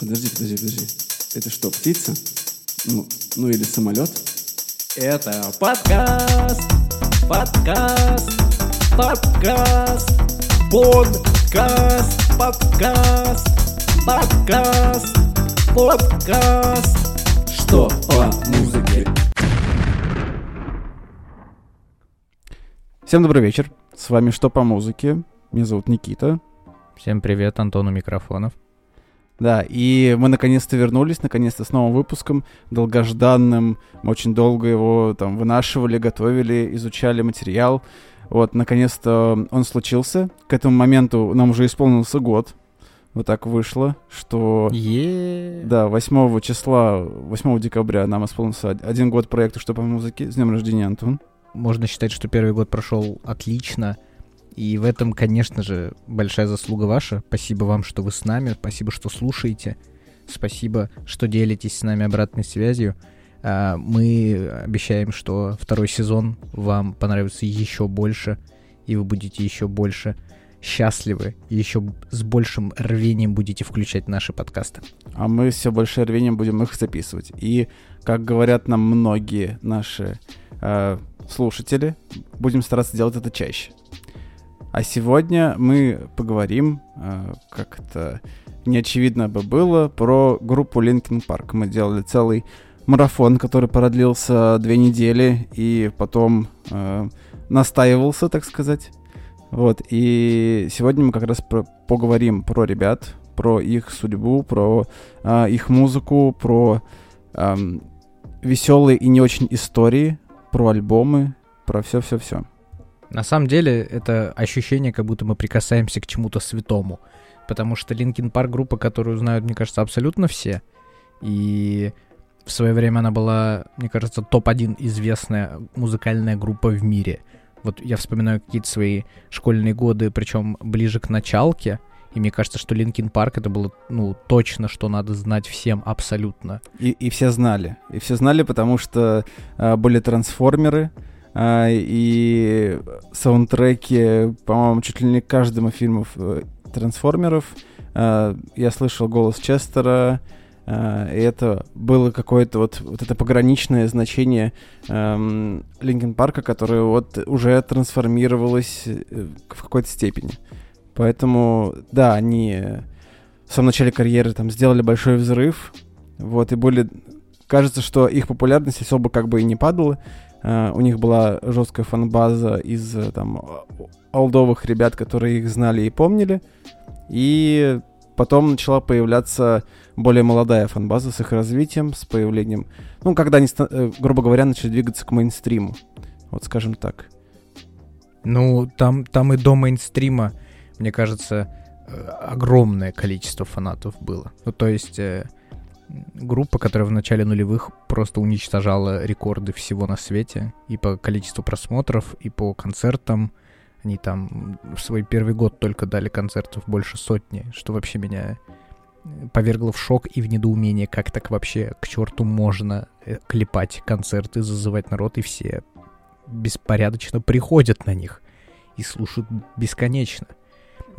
Подожди, подожди, подожди. Это что, птица? Ну, ну или самолет? Это подкаст, подкаст, подкаст, подкаст, подкаст, подкаст, подкаст. Что по музыке? Всем добрый вечер. С вами «Что по музыке?» Меня зовут Никита. Всем привет, Антон у микрофонов. Да, и мы наконец-то вернулись, наконец-то с новым выпуском, долгожданным. Мы очень долго его там вынашивали, готовили, изучали материал. Вот, наконец-то он случился. К этому моменту нам уже исполнился год. Вот так вышло, что... е Да, 8 числа, 8 декабря нам исполнился од- один год проекту «Что по музыке». С днем рождения, Антон. Можно считать, что первый год прошел отлично. И в этом, конечно же, большая заслуга ваша. Спасибо вам, что вы с нами. Спасибо, что слушаете. Спасибо, что делитесь с нами обратной связью. А, Мы обещаем, что второй сезон вам понравится еще больше, и вы будете еще больше счастливы, и еще с большим рвением будете включать наши подкасты. А мы все больше рвением будем их записывать. И, как говорят нам многие наши э, слушатели, будем стараться делать это чаще. А сегодня мы поговорим, э, как это неочевидно бы было, про группу Linkin Park. Мы делали целый марафон, который продлился две недели, и потом э, настаивался, так сказать. Вот, и сегодня мы как раз про- поговорим про ребят, про их судьбу, про а, их музыку, про веселые и не очень истории, про альбомы, про все-все-все. На самом деле, это ощущение, как будто мы прикасаемся к чему-то святому. Потому что Linkin Park группа, которую знают, мне кажется, абсолютно все. И в свое время она была, мне кажется, топ-1 известная музыкальная группа в мире. Вот я вспоминаю какие-то свои школьные годы, причем ближе к началке. И мне кажется, что Linkin Park это было, ну, точно, что надо знать всем абсолютно. И, и все знали. И все знали, потому что а, были трансформеры, и саундтреки, по-моему, чуть ли не к каждому фильму э, трансформеров. А, я слышал голос Честера, а, и это было какое-то вот, вот это пограничное значение Linkin Park а, которое вот уже трансформировалось э, в какой-то степени. Поэтому, да, они в самом начале карьеры там сделали большой взрыв, вот, и были... Кажется, что их популярность особо как бы и не падала. А, у них была жесткая фан-база из э, там олдовых ребят, которые их знали и помнили. И потом начала появляться более молодая фан-база с их развитием, с появлением... Ну, когда они, э, грубо говоря, начали двигаться к мейнстриму. Вот скажем так. Ну, там, там и до мейнстрима, мне кажется, э, огромное количество фанатов было. Ну, то есть э, группа, которая в начале нулевых просто уничтожала рекорды всего на свете. И по количеству просмотров, и по концертам. Они там в свой первый год только дали концертов больше сотни, что вообще меня э, повергло в шок и в недоумение, как так вообще к черту можно э, клепать концерты, зазывать народ, и все беспорядочно приходят на них и слушают бесконечно.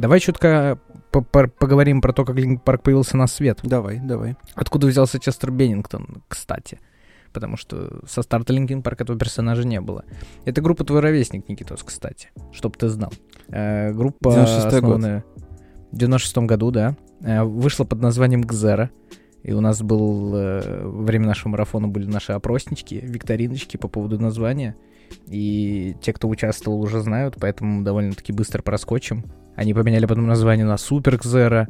Давай чутка по- по- поговорим про то, как Linkin Park появился на свет. Давай, давай. Откуда взялся Честер Беннингтон, кстати? Потому что со старта Linkin Park этого персонажа не было. Это группа «Твой ровесник», Никитос, кстати. Чтоб ты знал. Э, группа 96-й год. основанная в 96 году, да. Э, вышла под названием «Xero». И у нас был... э, во время нашего марафона были наши опроснички, викториночки по поводу названия. И те, кто участвовал, уже знают, поэтому довольно-таки быстро проскочим. Они поменяли потом название на Супер Гзера.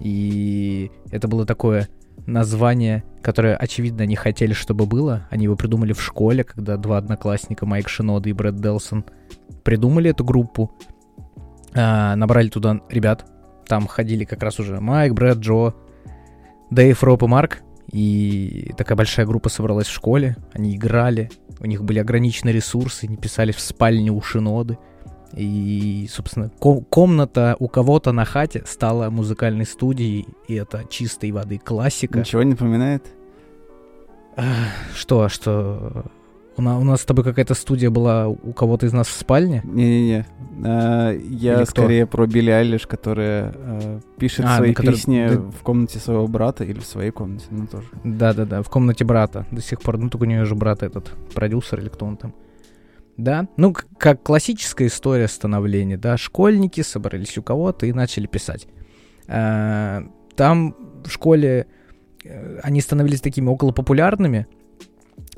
И это было такое название, которое, очевидно, они хотели, чтобы было. Они его придумали в школе, когда два одноклассника, Майк Шинода и Брэд Делсон, придумали эту группу. А, набрали туда ребят. Там ходили как раз уже Майк, Брэд, Джо, Дэйв, Роб и Марк. И такая большая группа собралась в школе. Они играли. У них были ограниченные ресурсы. Они писали в спальне у Шиноды. И, собственно, ко- комната у кого-то на хате стала музыкальной студией, и это чистой воды классика. Ничего не напоминает? Что, что У, на- у нас с тобой какая-то студия была у кого-то из нас в спальне. Не-не-не. А, Я Или кто? скорее про Билли Айлиш, которая э, пишет А, свои ну, который- песни да. в комнате своего брата или в своей комнате, ну тоже. Да-да-да, в комнате брата до сих пор. Ну, только у нее же брат этот, продюсер или кто он там. Да, ну, как классическая история становления, да, школьники собрались у кого-то и начали писать. А, Там в школе э, они становились такими околопопулярными,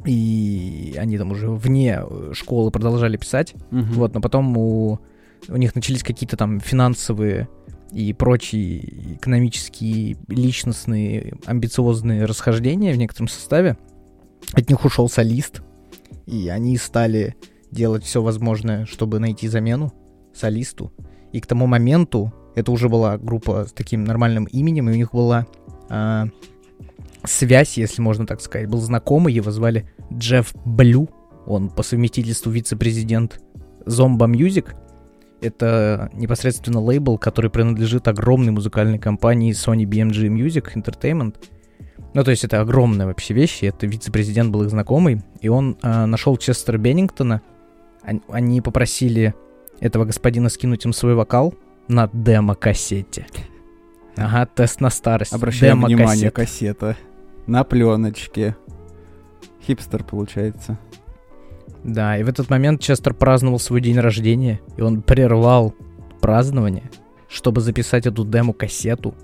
и они там уже вне э, школы продолжали писать. Мгм. Вот, но потом у, у них начались какие-то там финансовые и прочие экономические, личностные, амбициозные расхождения в некотором составе. От них ушел солист, и они стали делать все возможное, чтобы найти замену солисту. И к тому моменту это уже была группа с таким нормальным именем, и у них была а, связь, если можно так сказать. Был знакомый, его звали Джефф Блю. Он по совместительству вице-президент Zomba Music. Это непосредственно лейбл, который принадлежит огромной музыкальной компании Sony BMG Music Entertainment. Ну, то есть это огромная вообще вещь, и это вице-президент был их знакомый, и он а, нашел Честера Беннингтона. Они попросили этого господина скинуть им свой вокал на демо-кассете. Ага, тест на старость. Обращаем внимание, Демо-кассета. кассета. На пленочке. Хипстер получается. Да, и в этот момент Честер праздновал свой день рождения, и он прервал празднование, чтобы записать эту демо-кассету.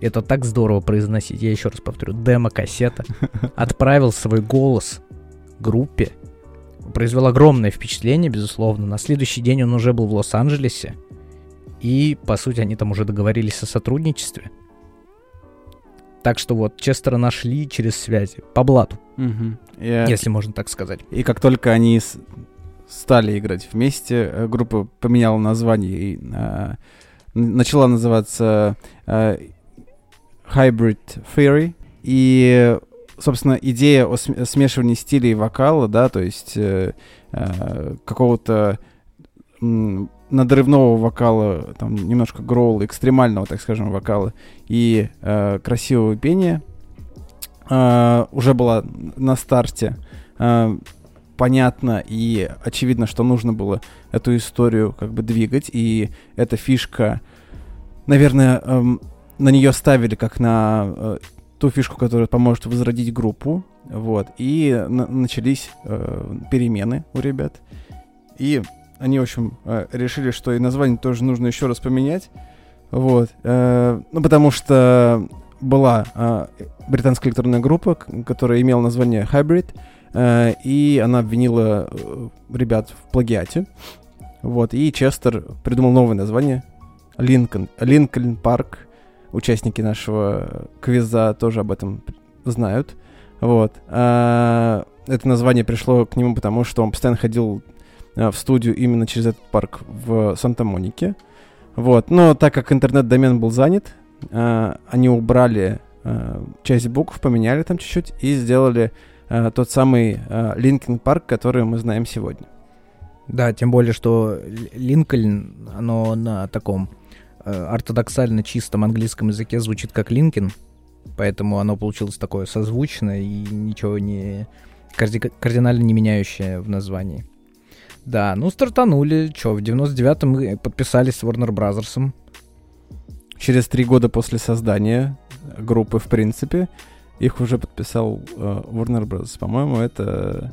Это так здорово произносить, я еще раз повторю, демо-кассета. Отправил свой голос группе. Произвел огромное впечатление, безусловно. На следующий день он уже был в Лос-Анджелесе. И, по сути, они там уже договорились о сотрудничестве. Так что вот, Честера нашли через связи. По блату, Мгм. И, если можно так сказать. и как только они с- стали играть вместе, э, группа поменяла название и э, начала называться э, Hybrid Theory. И, собственно, идея о см- смешивании стилей вокала, да, то есть э, э, какого-то надрывного вокала, там немножко гроула, экстремального, так скажем, вокала и э, красивого пения э, уже была на старте. Э, понятно и очевидно, что нужно было эту историю как бы двигать, и эта фишка, наверное, эм, на нее ставили как на э, ту фишку, которая поможет возродить группу, вот, и на- начались э, перемены у ребят, и они, в общем, э, решили, что и название тоже нужно еще раз поменять, вот, э, ну, потому что была э, британская электронная группа, которая имела название Hybrid, э, и она обвинила э, ребят в плагиате. Вот, и Честер придумал новое название Линкольн, Линкольн Парк. Участники нашего квиза тоже об этом знают. Вот. А, это название пришло к нему, потому что он постоянно ходил а, в студию именно через этот парк в Санта-Монике. Вот. Но так как интернет-домен был занят, а, они убрали а, часть букв, поменяли там чуть-чуть и сделали а, тот самый Linkin Park, который мы знаем сегодня. Да, тем более, что Линкольн, оно на таком ортодоксально чистом английском языке звучит как Линкин, поэтому оно получилось такое созвучное и ничего не карди- кардинально не меняющее в названии. Да, ну стартанули, что, в 99-м мы подписались с Warner Brothers. Через три года после создания группы, в принципе, их уже подписал э, Warner Bros. По-моему, это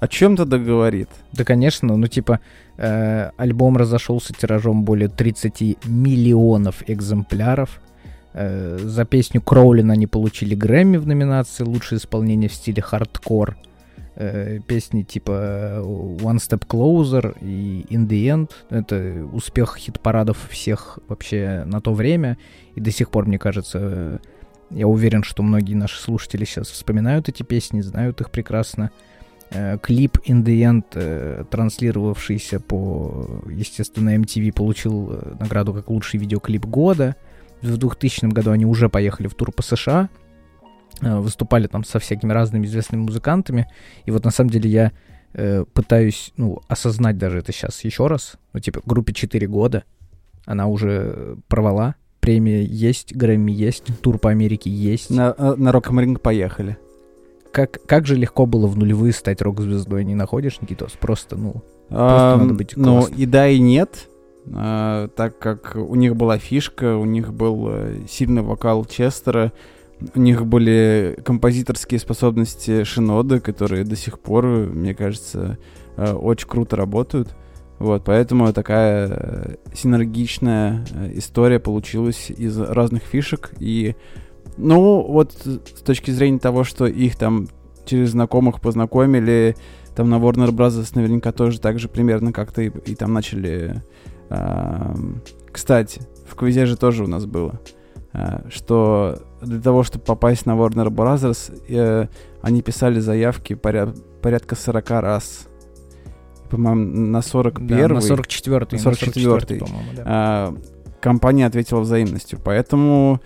о чем-то договорит. Да, конечно, ну типа э, альбом разошелся тиражом более 30 миллионов экземпляров. Э, за песню Кроулин они получили Грэмми в номинации «Лучшее исполнение в стиле хардкор». Э, песни типа э, One Step Closer и In the End. Это успех хит-парадов всех вообще на то время. И до сих пор, мне кажется, я уверен, что многие наши слушатели сейчас вспоминают эти песни, знают их прекрасно. Клип In The End, э, транслировавшийся по, естественно, MTV, получил э, награду как лучший видеоклип года. В 2000 году они уже поехали в тур по США, э, выступали там со всякими разными известными музыкантами. И вот на самом деле я э, пытаюсь, ну, осознать даже это сейчас еще раз. Ну, типа, группе 4 года, она уже провала, премия есть, Грэмми есть, тур по Америке есть. На, э, на am Ring поехали. Как, как же легко было в нулевые стать рок-звездой, не находишь, Никитос? Просто, ну, А, надо быть Ну, классным. и да, и нет. А, так как у них была фишка, у них был э, сильный вокал Честера, у них были композиторские способности Шинода, которые до сих пор, мне кажется, э, очень круто работают. Вот, поэтому такая э, синергичная история получилась из разных фишек. И, ну, вот с точки зрения того, что их там через знакомых познакомили, там на Warner Bros. наверняка тоже так же примерно как-то и, и там начали... ам, кстати, в квизе же тоже у нас было, а, что для того, чтобы попасть на Warner Bros., э, они писали заявки поря- порядка 40 раз. По-моему, на 41 да, на 44-й, на на 44-й, 44-й, по-моему, да. а, компания ответила взаимностью. Поэтому,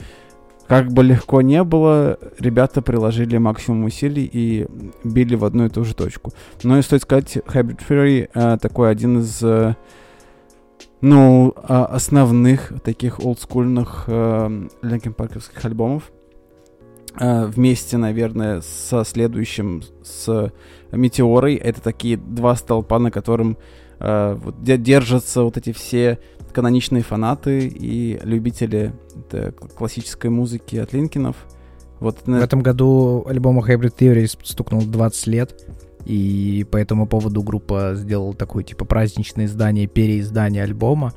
как бы легко не было, ребята приложили максимум усилий и били в одну и ту же точку. Но и стоит сказать, Hybrid Theory а, такой один из э, ну, а, основных таких олдскульных э, Linkin Park'овских альбомов. А, вместе, наверное, со следующим, с Метеорой. Это такие два столпа, на котором э, вот де- держатся вот эти все каноничные фанаты и любители классической музыки от Линкинов. Вот, В этом году альбому Hybrid Theory стукнул 20 лет, и по этому поводу группа сделала такое, типа, праздничное издание, переиздание альбома.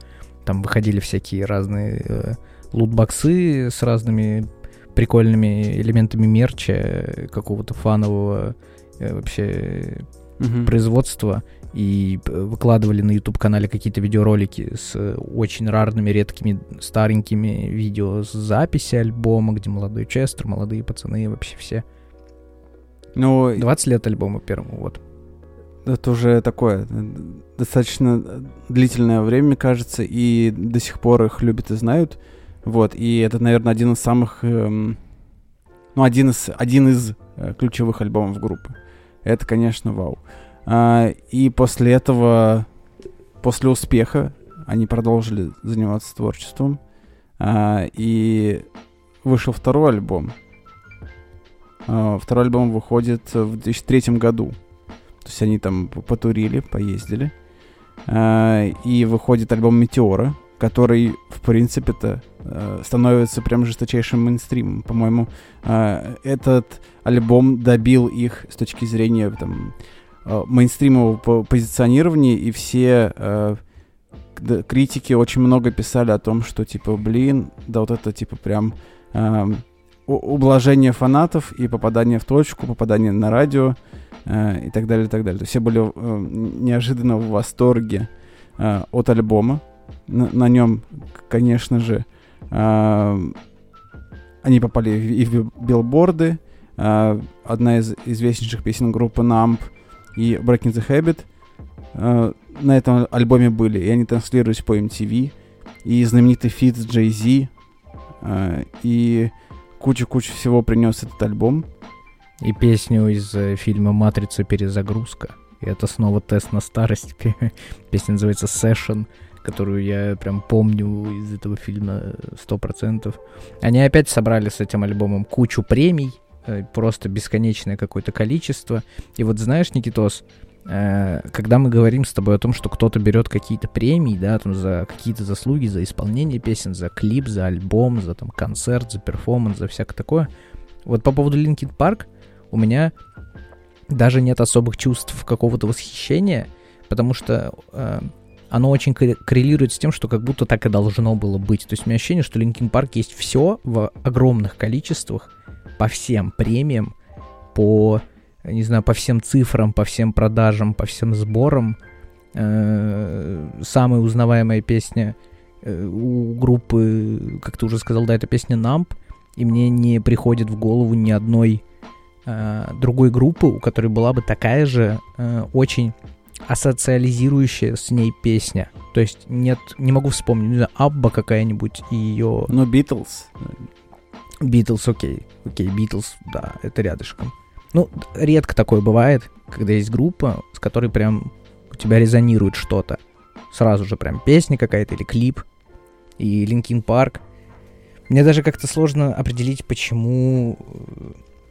Там выходили всякие разные э, лутбоксы с разными прикольными элементами мерча, э, какого-то фанового э, вообще Мгм. производства и п- выкладывали на YouTube-канале какие-то видеоролики с э, очень рарными, редкими, старенькими видео с записи альбома, где молодой Честер, молодые пацаны, вообще все. Ну, 20 лет альбому первому, вот. Это уже такое э, достаточно э, длительное время, кажется, и до сих пор их любят и знают. Вот, и это, наверное, один из самых, эм, ну, один из, один из э, ключевых альбомов группы. Это, конечно, вау. А, и после этого, после успеха, они продолжили заниматься творчеством. А, и вышел второй альбом. А, второй альбом выходит в 2003 году. То есть они там потурили, поездили. А, и выходит альбом Метеора, который, в принципе-то, э, становится прям жесточайшим мейнстримом. По-моему, а, этот альбом добил их с точки зрения там, э, мейнстримового по- позиционирования, и все э, критики очень много писали о том, что, типа, блин, да вот это, типа, прям у- ублажение фанатов и попадание в точку, попадание на радио э, и так далее, и так далее. То есть все были э, неожиданно в восторге э, от альбома. На, на нем, конечно же, э, они попали и в, билборды. Э, одна из известнейших песен группы Numb и Breaking the Habit э, на этом альбоме были. И они транслировались по MTV. И знаменитый feat с Jay-Z. э, и кучу-кучу всего принес этот альбом. И песню из э, фильма «Матрица. Перезагрузка». И это снова тест на старость. Песня называется «Session», которую я прям помню из этого фильма сто процентов. Они опять собрали с этим альбомом кучу премий, э, просто бесконечное какое-то количество. И вот знаешь, Никитос, э, когда мы говорим с тобой о том, что кто-то берет какие-то премии, да, там за какие-то заслуги, за исполнение песен, за клип, за альбом, за там концерт, за перформанс, за всякое такое. Вот по поводу Linkin Park у меня даже нет особых чувств какого-то восхищения, потому что э, оно очень корре- коррелирует с тем, что как будто так и должно было быть. То есть у меня ощущение, что Linkin Park есть все в огромных количествах, по всем премиям, по, не знаю, по всем цифрам, по всем продажам, по всем сборам. Э, самая узнаваемая песня э, у группы, как ты уже сказал, да, это песня Numb, и мне не приходит в голову ни одной э, другой группы, у которой была бы такая же очень асоциализирующая с ней песня. То есть нет, не могу вспомнить, не знаю, Абба какая-нибудь и ее Ну, Битлз. Битлз, окей, окей, Битлз, да, это рядышком. Ну, редко такое бывает, когда есть группа, с которой прям у тебя резонирует что-то. Сразу же прям песня какая-то или клип. И Linkin Park. Мне даже как-то сложно определить, почему...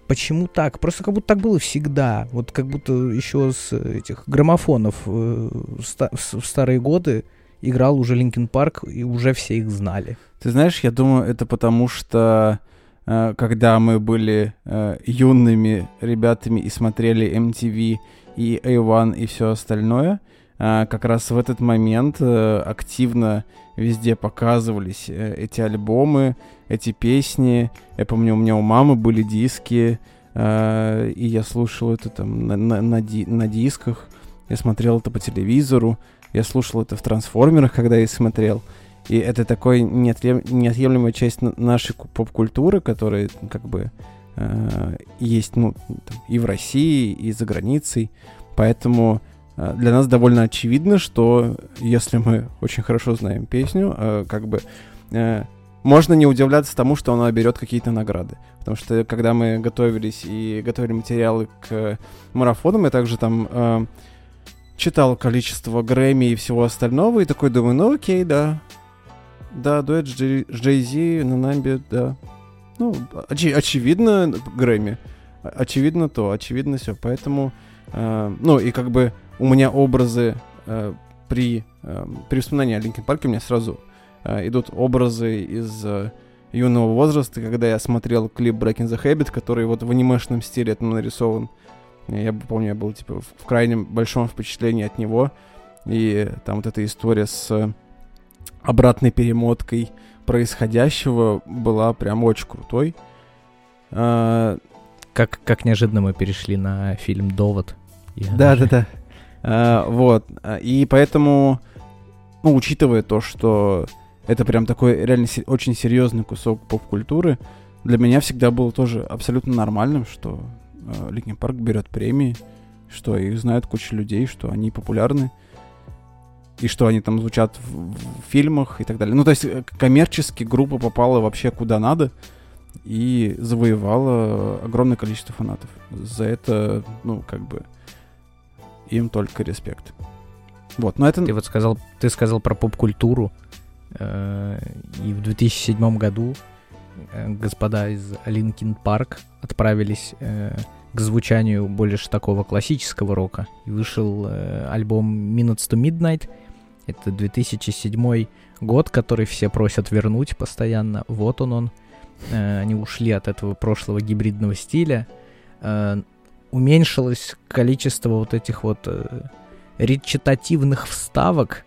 почему так? Просто как будто так было всегда. Вот как будто еще с этих граммофонов э, в старые годы играл уже Linkin Park, и уже все их знали. Ты знаешь, я думаю, это потому что когда мы были э, юными ребятами и смотрели MTV и A1 и все остальное, э, как раз в этот момент э, активно везде показывались э, эти альбомы, эти песни. Я помню, у меня у мамы были диски, э, и я слушал это там на, на, на, ди, на дисках. Я смотрел это по телевизору. Я слушал это в трансформерах, когда я смотрел. И это такой неотъем, неотъемлемая часть нашей поп-культуры, которая как бы э, есть ну, там, и в России, и за границей. Поэтому э, для нас довольно очевидно, что если мы очень хорошо знаем песню, э, как бы э, можно не удивляться тому, что она берет какие-то награды. Потому что когда мы готовились и готовили материалы к марафонам, я также там э, читал количество Грэмми и всего остального, и такой думаю, ну окей, да. Да, дуэт с Джей-Зи на Намбе, да. Ну, оч- очевидно, Грэмми. Очевидно то, очевидно все. Поэтому, э, ну, и как бы у меня образы э, при, э, при вспоминании о Линкен Парке у меня сразу э, идут образы из э, юного возраста, когда я смотрел клип Breaking the Habit, который вот в анимешном стиле это нарисован. Я помню, я был типа в крайнем большом впечатлении от него. И там вот эта история с обратной перемоткой происходящего была прям очень крутой. А... Как, как неожиданно мы перешли на фильм «Довод». Да-да-да. А, вот. И поэтому, ну, учитывая то, что это прям такой реально се- очень серьезный кусок поп-культуры, для меня всегда было тоже абсолютно нормальным, что э, Линkin Парк берет премии, что их знают куча людей, что они популярны, и что они там звучат в, в фильмах и так далее. Ну, то есть э, коммерчески группа попала вообще куда надо и завоевала огромное количество фанатов. За это, ну, как бы, им только респект. Вот, но это... Ты вот сказал, ты сказал про поп-культуру, э, и в 2007 году э, господа из Linkin Park отправились э, к звучанию больше такого классического рока. И вышел э, альбом Minutes to Midnight. Это 2007 год, который все просят вернуть постоянно. Вот он он. Э, они ушли от этого прошлого гибридного стиля. Э, уменьшилось количество вот этих вот э, речитативных вставок,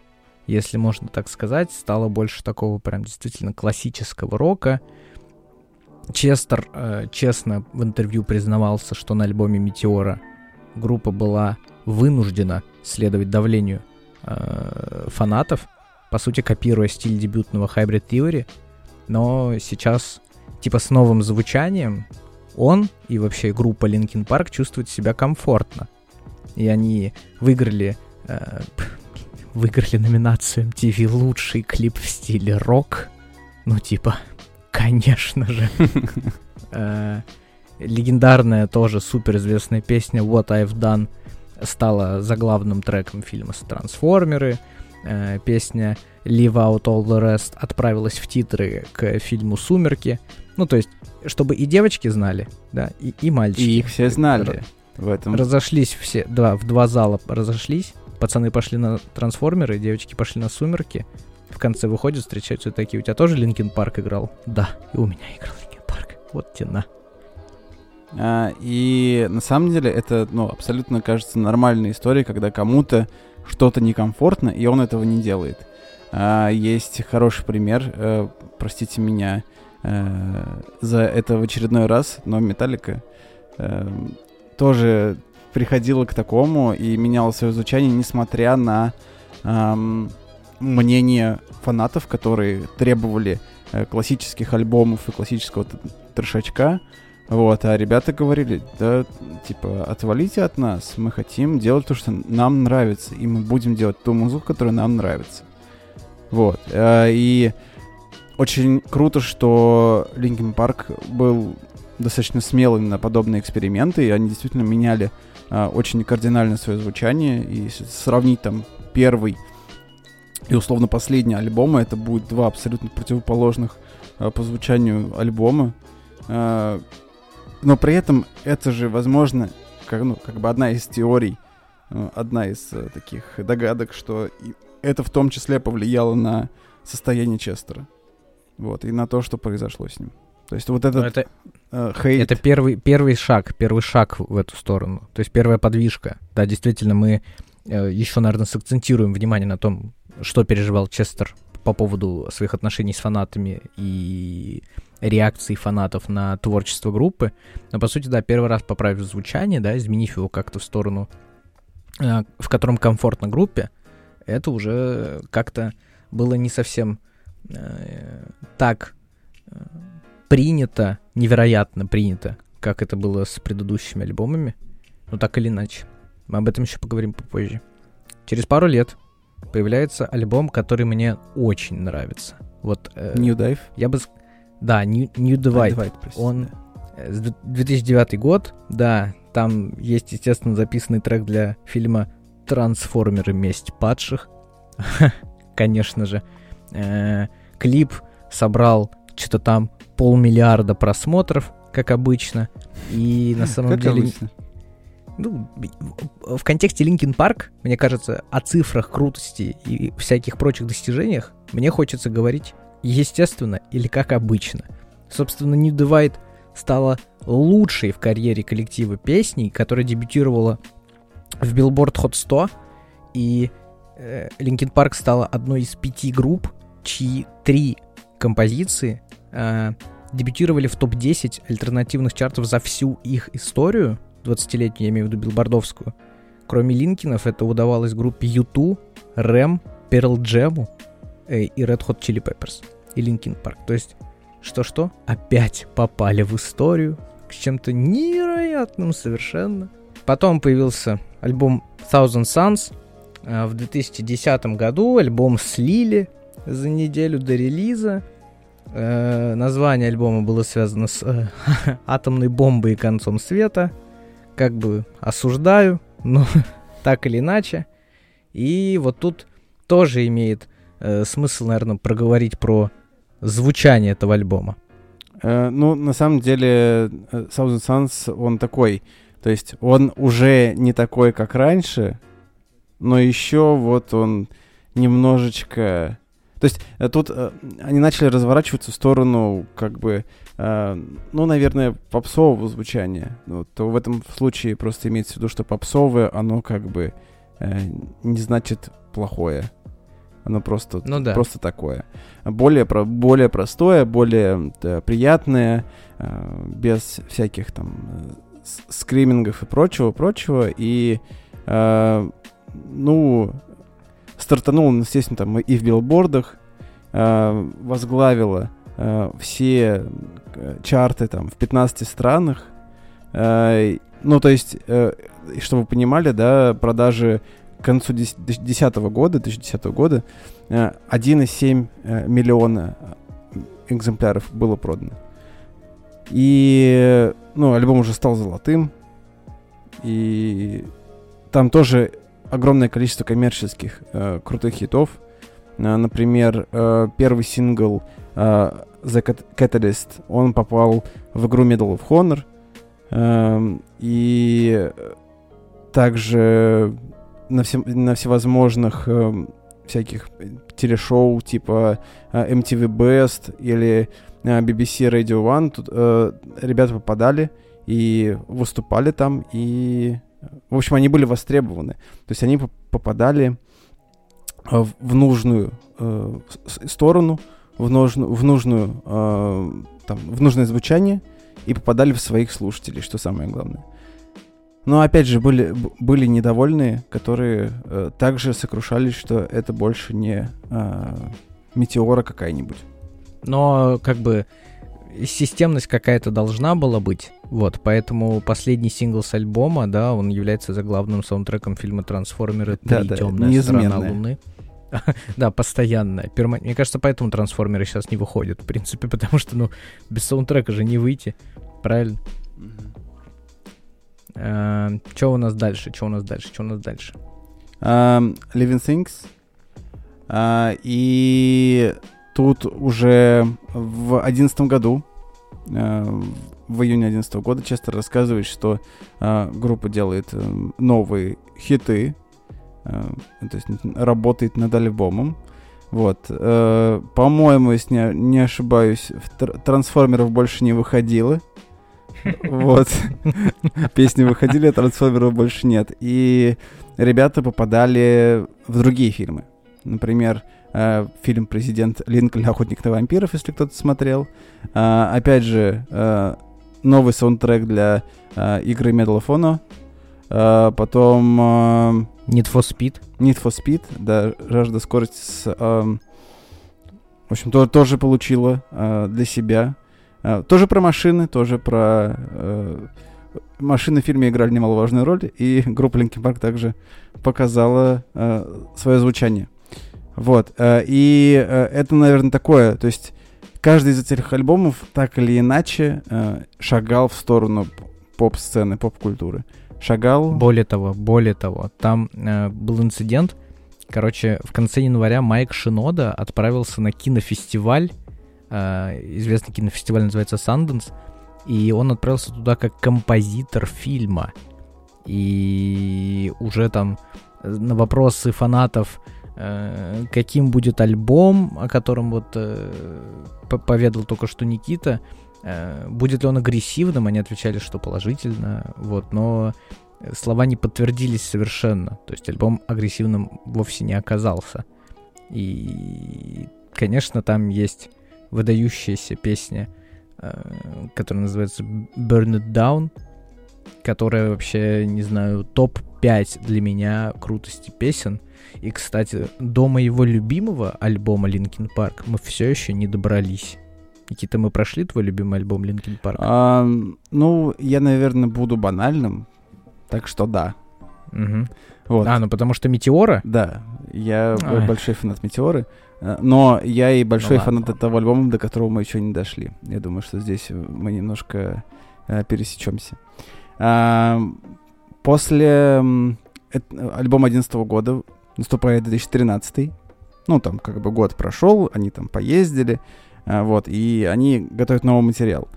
если можно так сказать. Стало больше такого прям действительно классического рока. Честер э, честно в интервью признавался, что на альбоме Метеора группа была вынуждена следовать давлению э, фанатов, по сути копируя стиль дебютного Hybrid Theory, но сейчас типа с новым звучанием он и вообще группа Linkin Park чувствуют себя комфортно. И они выиграли э, выиграли номинацию MTV лучший клип в стиле рок. Ну типа Конечно же. Э, легендарная тоже суперизвестная песня What I've Done стала заглавным треком фильма «Трансформеры». Э, песня Leave Out All The Rest отправилась в титры к фильму «Сумерки». Ну, то есть, чтобы и девочки знали, да, и, и мальчики. И их все знали в этом. Разошлись все, да, в два зала разошлись. Пацаны пошли на «Трансформеры», девочки пошли на «Сумерки» в конце выходят, встречаются такие, у тебя тоже Linkin Park играл? Да, и у меня играл Linkin Park. Вот тена. А, и на самом деле это, ну, абсолютно кажется нормальной историей, когда кому-то что-то некомфортно, и он этого не делает. А, есть хороший пример, э, простите меня э, за это в очередной раз, но Металлика э, тоже приходила к такому и меняла свое звучание, несмотря на мнение фанатов, которые требовали классических альбомов и классического трешачка. Вот, а ребята говорили, да, типа, отвалите от нас, мы хотим делать то, что нам нравится, и мы будем делать ту музыку, которая нам нравится. Вот, э, и очень круто, что Linkin Park был достаточно смелым на подобные эксперименты, и они действительно меняли э, очень кардинально свое звучание, и сравнить там первый и условно последний альбома это будет два абсолютно противоположных э, по звучанию альбома. Но при этом это же, возможно, как, ну, как бы одна из теорий, э, одна из э, таких догадок, что это в том числе повлияло на состояние Честера. Вот, и на то, что произошло с ним. То есть вот Но этот это, э, хейт... это первый, первый шаг, первый шаг в эту сторону. То есть первая подвижка. Да, действительно, мы э, еще, наверное, сакцентируем внимание на том, что переживал Честер по поводу своих отношений с фанатами и реакции фанатов на творчество группы. Но, по сути, да, первый раз поправив звучание, да, изменив его как-то в сторону, э, в котором комфортно группе, это уже как-то было не совсем э, так э, принято, невероятно принято, как это было с предыдущими альбомами. Но так или иначе. Мы об этом еще поговорим попозже. Через пару лет появляется альбом, который мне очень нравится. Вот э, New Dive. я бы... Да, New, New Divide. Divide, простите. Он э, с д- 2009 год, да, там есть, естественно, записанный трек для фильма «Трансформеры. Месть падших». Конечно же. Э, Клип собрал что-то там полмиллиарда просмотров, как обычно. И на самом Как деле... обычно. Ну, в в контексте Linkin Park, мне кажется, о цифрах крутости и всяких прочих достижениях мне хочется говорить естественно или как обычно. Собственно, New Divide стала лучшей в карьере коллектива песней, которая дебютировала в Billboard Hot 100, и Linkin Park стала одной из пяти групп, чьи три композиции э, дебютировали в топ-10 альтернативных чартов за всю их историю, 20-летнюю, я имею в виду билбордовскую. Кроме Линкинов, это удавалось группе U2, R.E.M., Pearl Jam э, и Red Hot Chili Peppers и Linkin Park. То есть, что-что, опять попали в историю с чем-то невероятным совершенно. Потом появился альбом Thousand Suns. э, В 2010 году альбом слили за неделю до релиза. Э, название альбома было связано с э, атомной бомбой и концом света. Как бы осуждаю, но так или иначе. И вот тут тоже имеет э, смысл, наверное, проговорить про звучание этого альбома. Э, ну, на самом деле, э, Thousand Suns, он такой. То есть он уже не такой, как раньше, но еще вот он немножечко... То есть э, тут э, они начали разворачиваться в сторону, как бы, э, ну, наверное, попсового звучания. Ну, то в этом случае просто имеется в виду, что попсовое, оно как бы э, не значит плохое. Оно просто, Ну да. просто такое. Более, про, более простое, более э, приятное, э, без всяких там э, скримингов и прочего, прочего. И, э, ну, стартанул, он, естественно, там и в билбордах, э, возглавила э, все э, чарты там в 15 странах. Э, ну, то есть, э, чтобы вы понимали, да, продажи к концу 2010 года, 2010 года э, 1,7 э, миллиона э, экземпляров было продано. И, э, ну, альбом уже стал золотым. И там тоже огромное количество коммерческих э, крутых хитов. Э, например, э, первый сингл э, The Cat- Catalyst, он попал в игру Medal of Honor. Эм, и также на, все, на всевозможных эм, всяких телешоу типа э, MTV Best или э, BBC Radio One. Тут э, ребята попадали и выступали там и в общем они были востребованы. То есть они поп- попадали э, в, нужную э, сторону в нужную в нужную э, там в нужное звучание и попадали в своих слушателей что самое главное но опять же были были недовольные которые э, также сокрушались что это больше не э, метеора какая-нибудь Но как бы системность какая-то должна была быть. Вот, поэтому последний сингл с альбома, да, он является заглавным саундтреком фильма «Трансформеры 3. Да-да, Темная сторона. Луны». Да, постоянная. Перма- Мне кажется, поэтому трансформеры сейчас не выходят, в принципе, потому что, ну, без саундтрека же не выйти. Правильно? Что у нас дальше? Что у нас дальше? Что у нас дальше? Ам, Living Things. А, и тут уже в одиннадцатом году э, в июне 2011 года часто рассказывает, что э, группа делает э, новые хиты, э, то есть работает над альбомом. Вот. Э, по-моему, если не, не ошибаюсь, в тр- трансформеров больше не выходило. Вот. Песни выходили, а трансформеров больше нет. И ребята попадали в другие фильмы. Например, э, фильм «Президент Линкольн. Охотник на вампиров», если кто-то смотрел. Э, опять же, э, новый саундтрек для э, игры Medal of Honor. Э, потом э, Need for Speed. Need for Speed, да, «Жажда скорости» с, в общем, то, тоже получила э, для себя. Э, тоже про машины, тоже про... Э, машины в фильме играли немаловажную роль, и группа Linkin Park также показала э, свое звучание. Вот. Э, и э, это, наверное, такое, то есть каждый из этих альбомов так или иначе э, шагал в сторону поп-сцены, поп-культуры. Шагал... Более того, более того, там э, был инцидент. Короче, в конце января Майк Шинода отправился на кинофестиваль. Э, известный кинофестиваль называется Sundance. И он отправился туда как композитор фильма. И уже там э, на вопросы фанатов, э, каким будет альбом, о котором вот поведал только что Никита, будет ли он агрессивным, они отвечали, что положительно, вот, но слова не подтвердились совершенно. То есть альбом агрессивным вовсе не оказался. И, конечно, там есть выдающаяся песня, э, которая называется Burn It Down, которая вообще, не знаю, топ-5 для меня крутости песен. И, кстати, до моего любимого альбома Linkin Park мы все еще не добрались. Никита, мы прошли твой любимый альбом Linkin Park? А, ну, я, наверное, буду банальным, так что да. Мгм. Вот. А, ну потому что Метеора? Да, я Ай. большой фанат Метеоры, но я и большой Ну фанат этого альбома, до которого мы еще не дошли. Я думаю, что здесь э, мы немножко э, пересечемся. А, после эт- альбома 2011 года наступает 2013. Ну, там как бы год прошел, они там поездили, а, вот, и они готовят новый материал.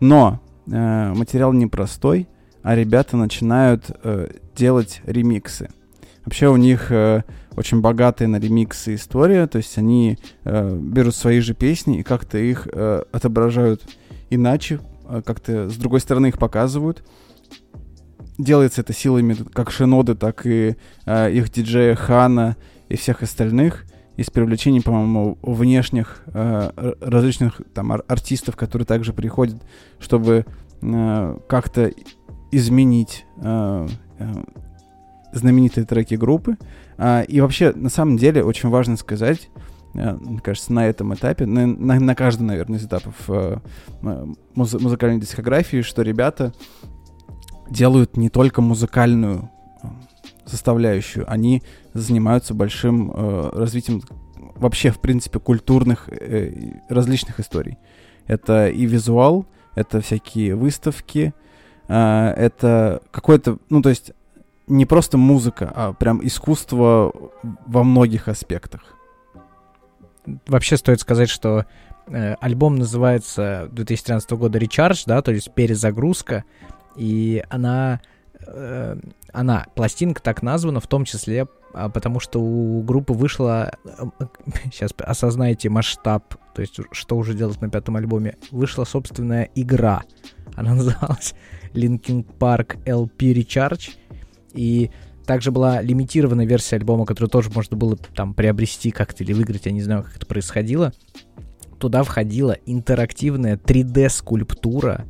Но э, материал непростой, а ребята начинают э, делать ремиксы. Вообще у них э, очень богатая на ремиксы история, то есть они э, берут свои же песни и как-то их э, отображают иначе, э, как-то с другой стороны их показывают. Делается это силами как Шиноды, так и э, их диджея Хана и всех остальных. И с привлечением, по-моему, внешних э, различных там ар- артистов, которые также приходят, чтобы э, как-то изменить э, э, знаменитые треки группы. А, и вообще, на самом деле, очень важно сказать, э, мне кажется, на этом этапе, на, на- на каждом, наверное, из этапов м- муз- музыкальной дискографии, что ребята делают не только музыкальную э, составляющую, они занимаются большим э, развитием вообще, в принципе, культурных э, различных историй. Это и визуал, это всякие выставки, э, это какое-то, ну, то есть не просто музыка, а прям искусство во многих аспектах. Вообще стоит сказать, что э, альбом называется 2013 года Recharge, да, то есть перезагрузка, и она, э, она, пластинка так названа, в том числе, а, потому что у группы вышла, сейчас осознайте масштаб, то есть что уже делать на пятом альбоме, вышла собственная игра, она называлась Linkin Park LP Recharge, и также была лимитированная версия альбома, которую тоже можно было там приобрести как-то или выиграть, я не знаю, как это происходило. Туда входила интерактивная 3D-скульптура,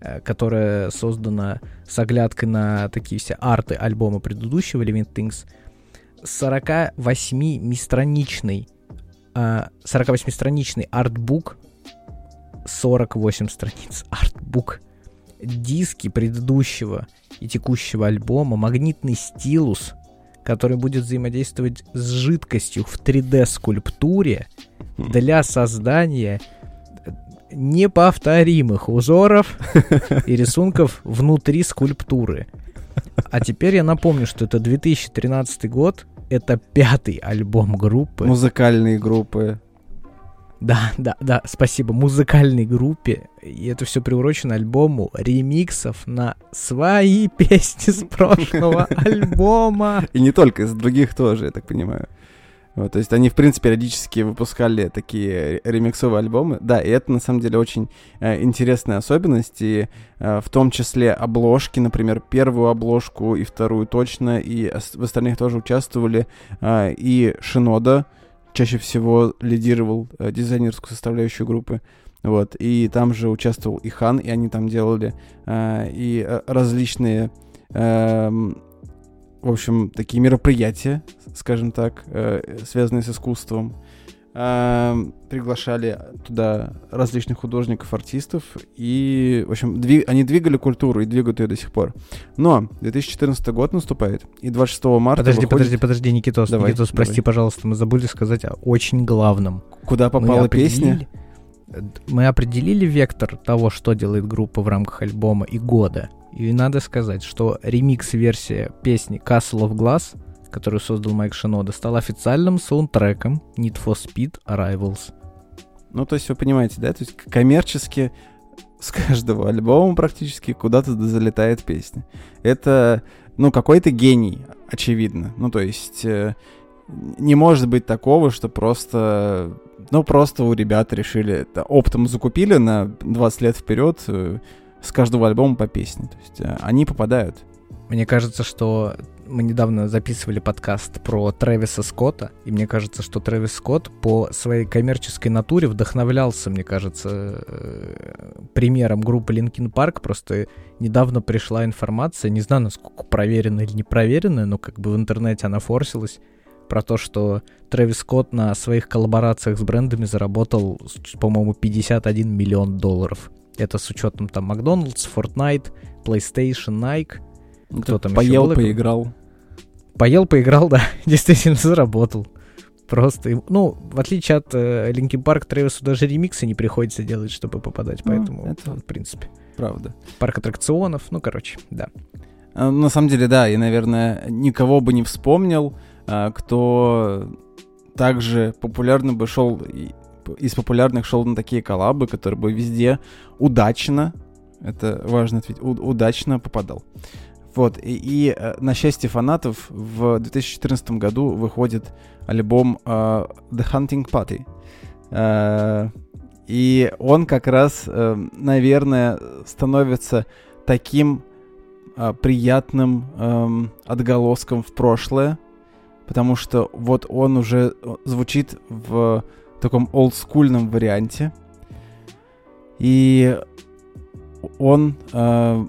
э, которая создана с оглядкой на такие все арты альбома предыдущего Living Things. 48-страничный 48-страничный артбук 48 страниц артбук диски предыдущего и текущего альбома, магнитный стилус, который будет взаимодействовать с жидкостью в 3D-скульптуре для создания неповторимых узоров и рисунков внутри скульптуры. А теперь я напомню, что это 2013 год, это пятый альбом группы. Музыкальные группы. Да, да, да, спасибо. Музыкальной группе. И это все приурочено альбому ремиксов на свои песни с прошлого альбома. И не только, из других тоже, я так понимаю. Вот, то есть они, в принципе, периодически выпускали такие ремиксовые альбомы. Да, и это, на самом деле, очень э, интересная особенность. И э, в том числе обложки, например, первую обложку и вторую точно. И в остальных тоже участвовали. Э, и Шинода чаще всего лидировал э, дизайнерскую составляющую группы. Вот, и там же участвовал и Хан, и они там делали э, и э, различные эм, в общем, такие мероприятия, скажем так, э, связанные с искусством. Эм, приглашали туда различных художников, артистов, и, в общем, дви- они двигали культуру и двигают ее до сих пор. Но 2014 год наступает, и 26 марта Подожди, выходит- подожди, подожди, Никитос. Давай, Никитос, прости, давай. пожалуйста, мы забыли сказать о очень главном. куда Мы попала песня. определили- Мы определили вектор того, что делает группа в рамках альбома и года. И надо сказать, что ремикс-версия песни Castle of Glass, которую создал Майк Шинода, стала официальным саундтреком Need for Speed Arrivals. Ну, то есть вы понимаете, да? То есть коммерчески с каждого альбома практически куда-то залетает песня. Это, ну, какой-то гений, очевидно. Ну, то есть э, не может быть такого, что просто, ну, просто у ребят решили, это оптом закупили на 20 лет вперед э, с каждого альбома по песне. То есть э, они попадают. Мне кажется, что мы недавно записывали подкаст про Трэвиса Скотта, и мне кажется, что Трэвис Скотт по своей коммерческой натуре вдохновлялся, мне кажется, э, примером группы Linkin Park. Просто недавно пришла информация, не знаю, насколько проверенная или не проверенная, но как бы в интернете она форсилась, про то, что Трэвис Скотт на своих коллаборациях с брендами заработал, по-моему, 51 миллион долларов. Это с учетом там Макдональдс, Fortnite, PlayStation, Nike. Кто там Поел, был? поиграл. Поел, поиграл, да, действительно заработал. Просто, ну, в отличие от э, Linkin Park, Трэвису даже ремиксы не приходится делать, чтобы попадать, Ну, поэтому, это- в принципе, Правда. парк аттракционов, ну, короче, да. А, На самом деле, да, и, наверное, никого бы не вспомнил, а, кто также популярно бы шел, из популярных шел на такие коллабы, которые бы везде удачно, это важно ответить, удачно попадал. Вот, и, и, э, на счастье фанатов в 2014 году выходит альбом э, The Hunting Party. Э, и он как раз, э, наверное, становится таким а, приятным эм, отголоском в прошлое, потому что вот он уже звучит в таком олдскульном варианте, и он, э,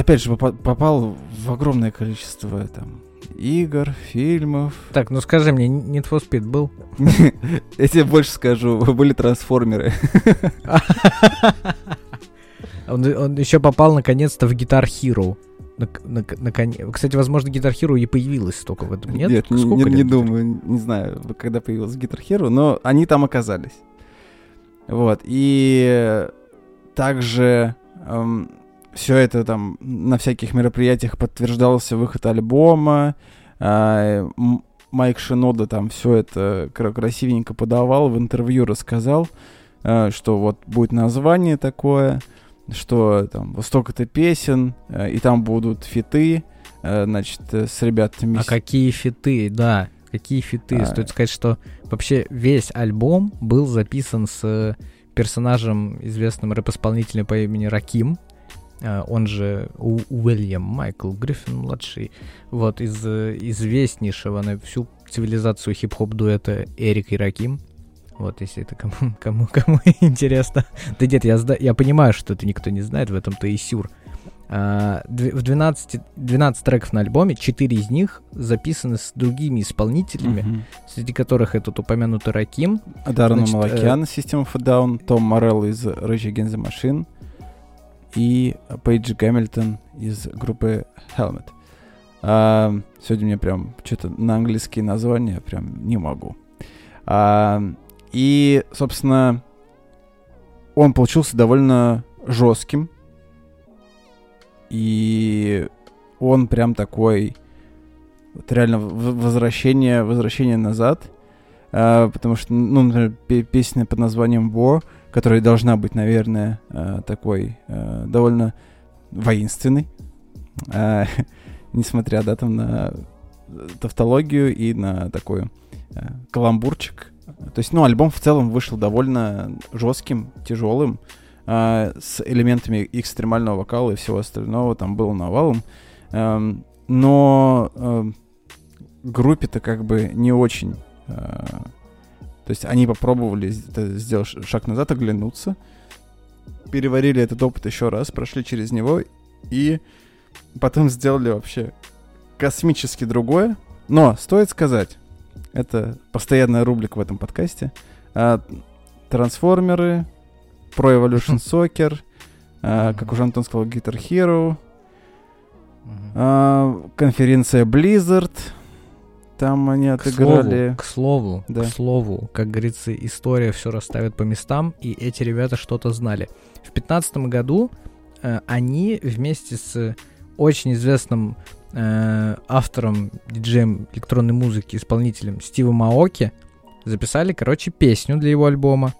опять же, попа- попал в огромное количество там игр, фильмов. Так, ну скажи мне, Need for Speed был? Я тебе больше скажу, были трансформеры. Он, он еще попал наконец-то в Guitar Hero. Нак- нак- наконе- Кстати, возможно, Guitar Hero и появилась только в этом. Нет, Нет, не, Сколько не- думаю, не знаю, когда появился Guitar Hero, но они там оказались. Вот, и также все это там на всяких мероприятиях подтверждался выход альбома. а, Майк Шинода там все это кра- красивенько подавал, в интервью рассказал, а, что вот будет название такое, что там столько-то песен, а, и там будут фиты, а, значит, с ребятами. А какие фиты, да, какие фиты. А. Стоит сказать, что вообще весь альбом был записан с персонажем, известным рэп-исполнителем по имени Раким. А, Он же Уильям Майкл Гриффин младший. Вот из э, известнейшего на всю цивилизацию хип-хоп дуэта Эрик и Раким. Вот, если это кому, кому, кому интересно. Да нет, я, я понимаю, что это никто не знает, в этом-то и сюр. А, в 12, 12 треков на альбоме, 4 из них записаны с другими исполнителями, Мгм. среди которых этот упомянутый Раким. Даррен Значит, Малакян, System of a Down, Том Морелл из Rage Against the Machine и Пейдж Гамильтон из группы Helmet. А, сегодня мне прям что-то на английские названия прям не могу. А, и, собственно, он получился довольно жестким. И он прям такой вот реально возвращение, возвращение назад. а, потому что, ну, например, пе- песня под названием War, которая должна быть, наверное, а, такой а, довольно воинственной, а, несмотря, да, там на тавтологию и на такой каламбурчик. То есть, ну, альбом в целом вышел довольно жестким, тяжелым, с элементами экстремального вокала и всего остального, там было навалом. Эм, но группе-то как бы не очень. То есть они попробовали сделать шаг назад, оглянуться, переварили этот опыт еще раз, прошли через него и потом сделали вообще космически другое. Но стоит сказать, это постоянная рубрика в этом подкасте. а, Трансформеры, Pro Evolution Soccer, а, как уже Антон сказал, Guitar Hero, а, конференция Blizzard. Там они К слову, отыграли. к слову, Да. к слову, как говорится, история все расставит по местам, и эти ребята что-то знали. В 2015 году э, они вместе с очень известным э, автором, диджеем электронной музыки, исполнителем Стивом Аоки записали, короче, песню для его альбома.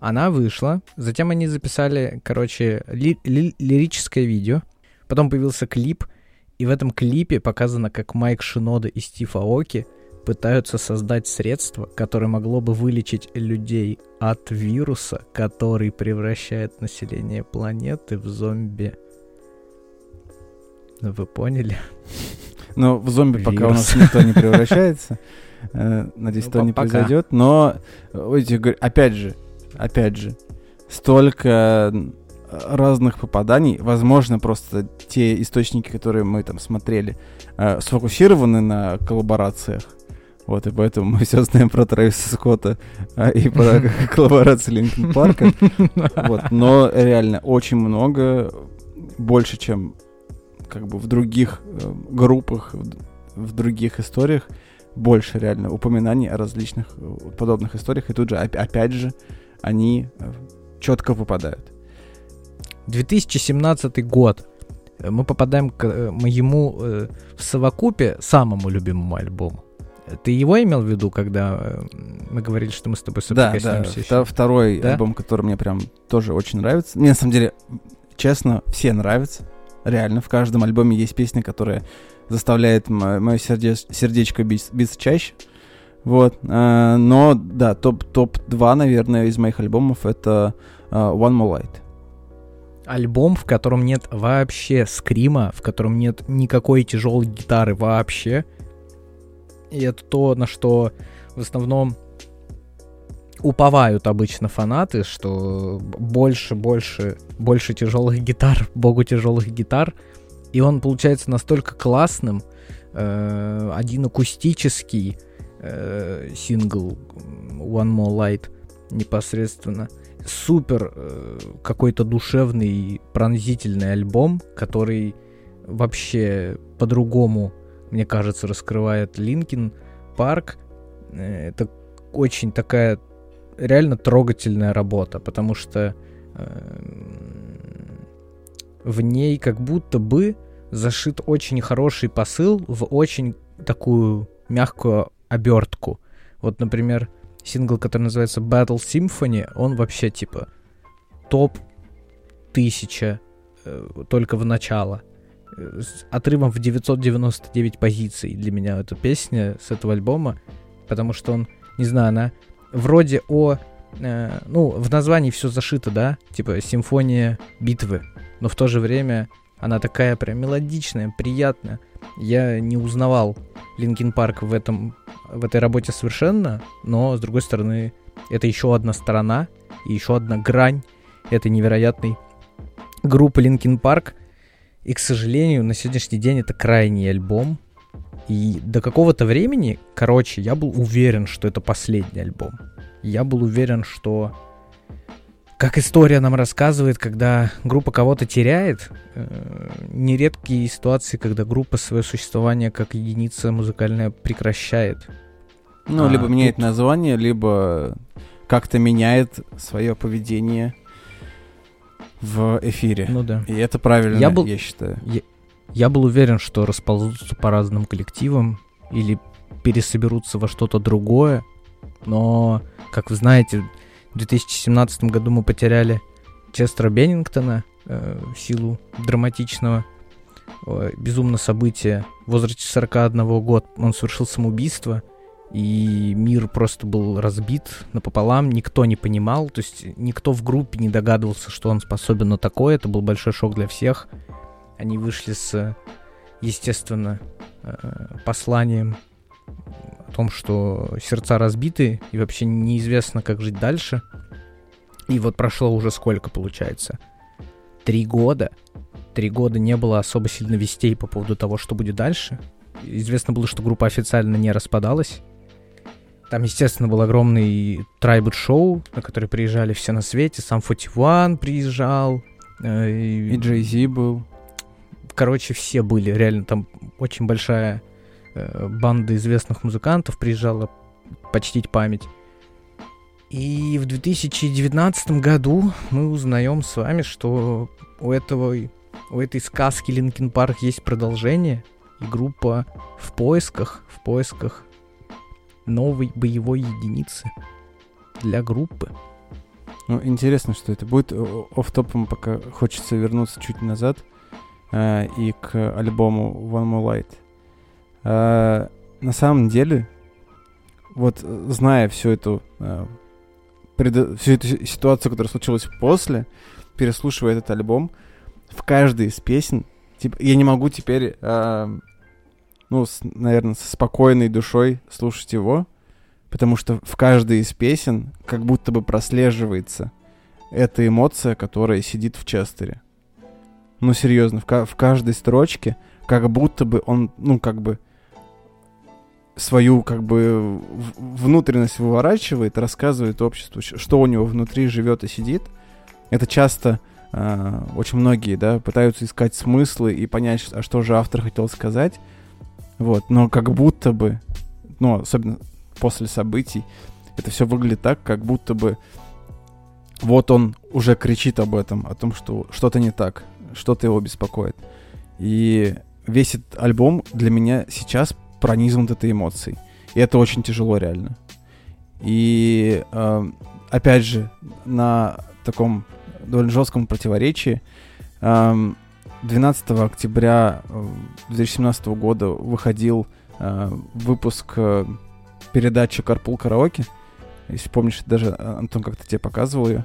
Она вышла, затем они записали, короче, ли- ли- лирическое видео, потом появился клип, и в этом клипе показано, как Майк Шинода и Стив Аоки пытаются создать средство, которое могло бы вылечить людей от вируса, который превращает население планеты в зомби. Ну, Вы поняли? Но в зомби пока у нас Вирус. никто не превращается. Э, Надеюсь, Ну, этого не пока. произойдет. Но, э, опять же, опять же, столько разных попаданий. Возможно, просто те источники, которые мы там смотрели, э, сфокусированы на коллаборациях. Вот, и поэтому мы все знаем про Трэвиса Скотта а, и про коллаборации Линкен Парка. Вот, но реально очень много, больше, чем как бы в других э, группах, в, других историях, больше реально упоминаний о различных э, подобных историях. И тут же, оп- опять же, они четко попадают. 2017 год. Э, Мы попадаем к э, моему э, в совокупе самому любимому альбому. Ты его имел в виду, когда мы говорили, что мы с тобой Да, да, соприкоснемся ещё? вто- второй Да? альбом, который мне прям тоже очень нравится. Мне на самом деле, честно, все нравятся. Реально, в каждом альбоме есть песня, которая заставляет мое сердечко бить, биться чаще. Вот. но, да, топ- топ-2, наверное, из моих альбомов это One More Light. Альбом, в котором нет вообще скрима, в котором нет никакой тяжелой гитары вообще. И это то, на что в основном уповают обычно фанаты, что больше, больше, больше тяжелых гитар, богу тяжелых гитар. И он получается настолько классным. Э, один акустический э, сингл One More Light непосредственно супер э, какой-то душевный, пронзительный альбом, который вообще по-другому, мне кажется, раскрывает Linkin Park. Э, Это очень такая реально трогательная работа, потому что э, в ней как будто бы зашит очень хороший посыл в очень такую мягкую обертку. Вот, например, сингл, который называется Battle Symphony, он вообще типа топ тысяча э, только в начало. Э, С отрывом в 999 позиций для меня эта песня с этого альбома, потому что он, не знаю, она вроде о... э, ну, в названии все зашито, да? Типа симфония битвы. Но в то же время она такая прям мелодичная, приятная. Я не узнавал Linkin Park в этом в этой работе совершенно, но с другой стороны это еще одна сторона и еще одна грань этой невероятной группы Linkin Park. И, к сожалению, на сегодняшний день это крайний альбом. И до какого-то времени, короче, я был уверен, что это последний альбом. Я был уверен, что как история нам рассказывает, когда группа кого-то теряет, э, нередкие ситуации, когда группа свое существование как единица музыкальная прекращает. Ну, А, либо меняет тут- название, либо как-то меняет свое поведение в эфире. Ну да. И это правильно, Я был- я считаю. Я был уверен, что расползутся по разным коллективам или пересоберутся во что-то другое, Но, как вы знаете, в 2017 году мы потеряли Честера Беннингтона э, в силу драматичного э, безумно события. В возрасте 41 год он совершил самоубийство, и мир просто был разбит напополам, никто не понимал, то есть никто в группе не догадывался, что он способен на такое, это был большой шок для всех. Они вышли с, естественно, э, посланием о том, что сердца разбиты и вообще неизвестно, как жить дальше. И вот прошло уже сколько получается? Три года. Три года не было особо сильно вестей по поводу того, что будет дальше. Известно было, что группа официально не распадалась. Там, естественно, был огромный трайбут шоу, на который приезжали все на свете. Сам 41 приезжал. э, И Джей Зи был. Короче, все были. Реально, там очень большая банда известных музыкантов приезжала почтить память. И в 2019 году мы узнаем с вами, что у этого у этой сказки Linkin Park есть продолжение, и группа в поисках, в поисках новой боевой единицы для группы. Ну, интересно, что это будет. Офф-топом пока хочется вернуться чуть назад э, и к альбому One More Light. Э, на самом деле, вот э, зная всю эту, э, всю эту си- ситуацию, которая случилась после, переслушивая этот альбом, в каждой из песен, типа, я не могу теперь, э, ну, с, наверное, со спокойной душой слушать его, потому что в каждой из песен как будто бы прослеживается эта эмоция, которая сидит в Честере. Ну, серьезно, в, в каждой строчке как будто бы он, ну, как бы свою, как бы, внутренность выворачивает, рассказывает обществу, что у него внутри живет и сидит. Это часто э, очень многие, да, пытаются искать смыслы и понять, а что же автор хотел сказать. Вот, но как будто бы, ну, особенно после событий, это все выглядит так, как будто бы вот он уже кричит об этом, о том, что что-то не так, что-то его беспокоит. И весь этот альбом для меня сейчас пронизан этой эмоцией. И это очень тяжело реально. И э, опять же, на таком довольно жестком противоречии, эм, 12 октября э, 2017 года выходил э, выпуск э, передачи «Карпул караоке». Если помнишь, даже, э, Антон, как-то тебе показывал ее.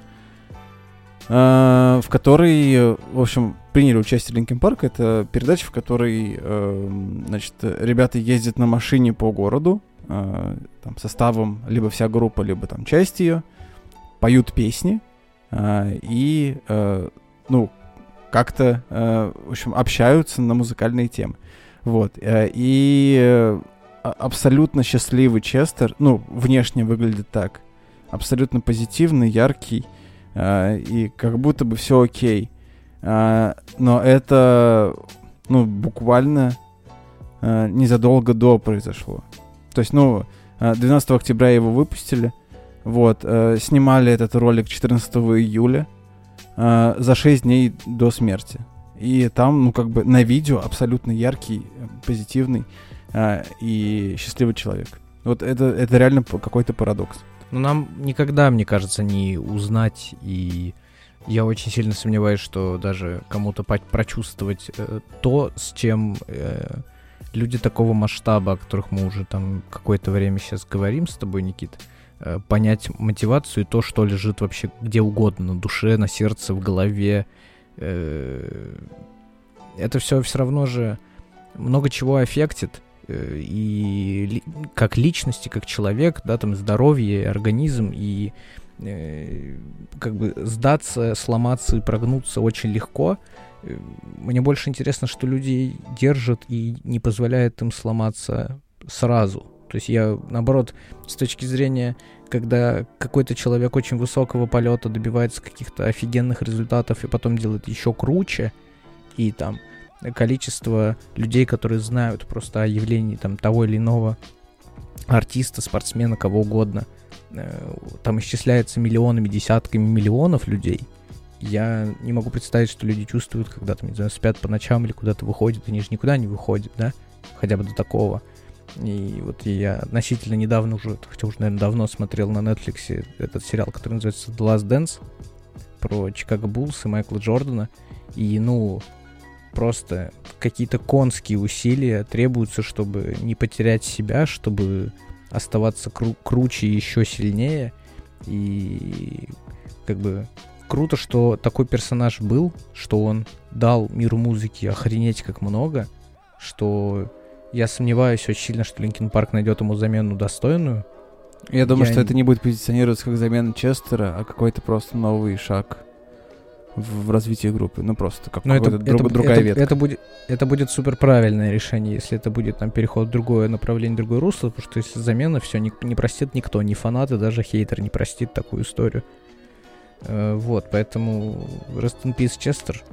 Э, в которой, э, в общем, приняли участие Линкен Парк. Это передача, в которой, э, значит, ребята ездят на машине по городу, э, там, составом либо вся группа, либо там часть ее, поют песни э, и, э, ну, как-то, э, в общем, общаются на музыкальные темы. Вот. э, И э, а- абсолютно счастливый Честер, ну, внешне выглядит так. Абсолютно позитивный, яркий, э, и как будто бы все окей. А, Но это, ну, буквально э, незадолго до произошло. То есть, ну, э, 12 октября его выпустили. Вот, снимали этот ролик 14 июля за 6 дней до смерти. И там, ну, как бы на видео абсолютно яркий, позитивный и счастливый человек. Вот это, это реально какой-то парадокс. Но нам никогда, мне кажется, не узнать, и я очень сильно сомневаюсь, что даже кому-то прочувствовать э, то, с чем э, люди такого масштаба, о которых мы уже там какое-то время сейчас говорим с тобой, Никит, э, понять мотивацию и то, что лежит вообще где угодно, на душе, на сердце, в голове. Э, это все все равно же много чего аффектит, э, и как личности, как человек, да, там здоровье, организм, и как бы сдаться, сломаться и прогнуться очень легко. Э, Мне больше интересно, что людей держат и не позволяет им сломаться сразу. То есть я, наоборот, с точки зрения, когда какой-то человек очень высокого полета добивается каких-то офигенных результатов и потом делает еще круче, и там количество людей, которые знают просто о явлении там того или иного артиста, спортсмена, кого угодно, э, там исчисляется миллионами, десятками миллионов людей. Я не могу представить, что люди чувствуют, когда там, не знаю, спят по ночам или куда-то выходят, они же никуда не выходят, да, хотя бы до такого. И вот я относительно недавно уже, хотя уже, наверное, давно смотрел на Netflix этот сериал, который называется The Last Dance про Чикаго Буллс и Майкла Джордана. И, ну, просто какие-то конские усилия требуются, чтобы не потерять себя, чтобы оставаться кру- круче и еще сильнее. И как бы круто, что такой персонаж был, что он дал миру музыки охренеть как много, что я сомневаюсь очень сильно, что Linkin Park найдет ему замену достойную. Я думаю, Я что это не будет позиционироваться как замена Честера, а какой-то просто новый шаг в, в развитии группы. Ну, просто как Но это, какая-то друг- это, другая это, ветка. это будет, это будет супер правильное решение, если это будет там переход в другое направление, другое русло, потому что если замена, все не, не простит никто, ни фанаты, даже хейтер не простит такую историю. Э, вот, поэтому Rest in Peace Честер.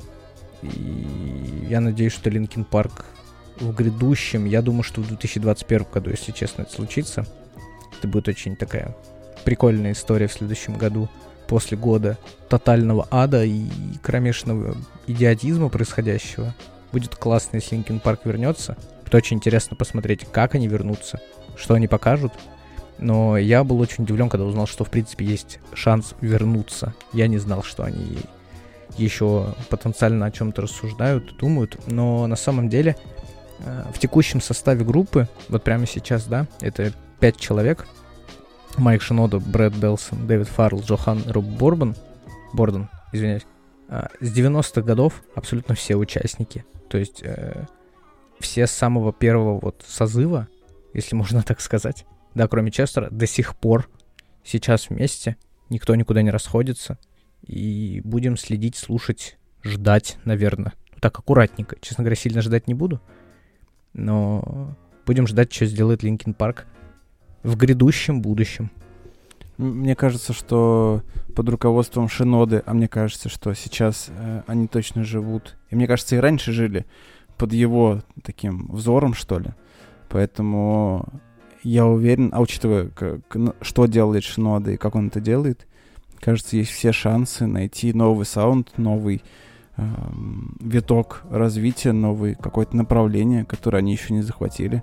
И я надеюсь, что Linkin Park в грядущем, я думаю, что в 2021 году, если честно, это случится. Это будет очень такая прикольная история в следующем году, после года тотального ада и кромешного идиотизма происходящего. Будет классно, если Linkin Park вернется. Будет очень интересно посмотреть, как они вернутся, что они покажут. Но я был очень удивлен, когда узнал, что в принципе есть шанс вернуться. Я не знал, что они еще потенциально о чем-то рассуждают, думают. Но на самом деле э, в текущем составе группы, вот прямо сейчас, да, это пять человек. Майк Шинода, Брэд Белсон, Дэвид Фаррелл, Джохан Роб Борбан, Борден, извиняюсь. А, С 90-х годов абсолютно все участники. То есть э, все с самого первого вот созыва, если можно так сказать, да, кроме Честера, до сих пор сейчас вместе, никто никуда не расходится. И будем следить, слушать, ждать, наверное. Так аккуратненько. Честно говоря, сильно ждать не буду. Но будем ждать, что сделает Linkin Park в грядущем будущем. Мне кажется, что под руководством Шиноды, а мне кажется, что сейчас э, они точно живут. И мне кажется, и раньше жили под его таким взором, что ли. Поэтому я уверен, а учитывая, как- что делает Шинода и как он это делает, кажется, есть все шансы найти новый саунд, новый эм, виток развития, новый какое-то направление, которое они еще не захватили.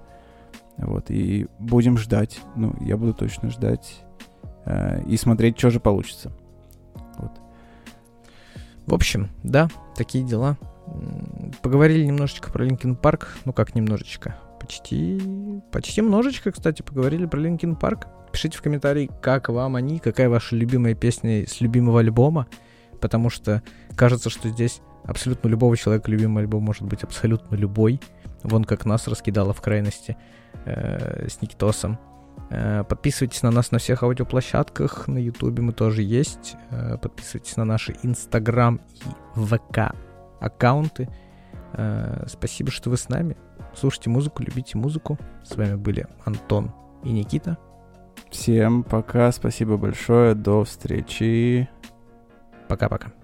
Вот, и будем ждать. Ну, я буду точно ждать э, и смотреть, что же получится. В общем, да, такие дела. Поговорили немножечко про Linkin Park. Ну как немножечко? Почти, почти немножечко, кстати, поговорили про Linkin Park. Пишите в комментарии, как вам они, какая ваша любимая песня с любимого альбома. Потому что кажется, что здесь абсолютно любого человека любимый альбом может быть абсолютно любой. Вон как нас раскидало в крайности э, с Никитосом. Э, Подписывайтесь на нас на всех аудиоплощадках. На Ютубе мы тоже есть. Э, Подписывайтесь на наши Инстаграм и ВК аккаунты. Э, Спасибо, что вы с нами. Слушайте музыку, любите музыку. С вами были Антон и Никита. Всем пока, спасибо большое, до встречи. Пока-пока.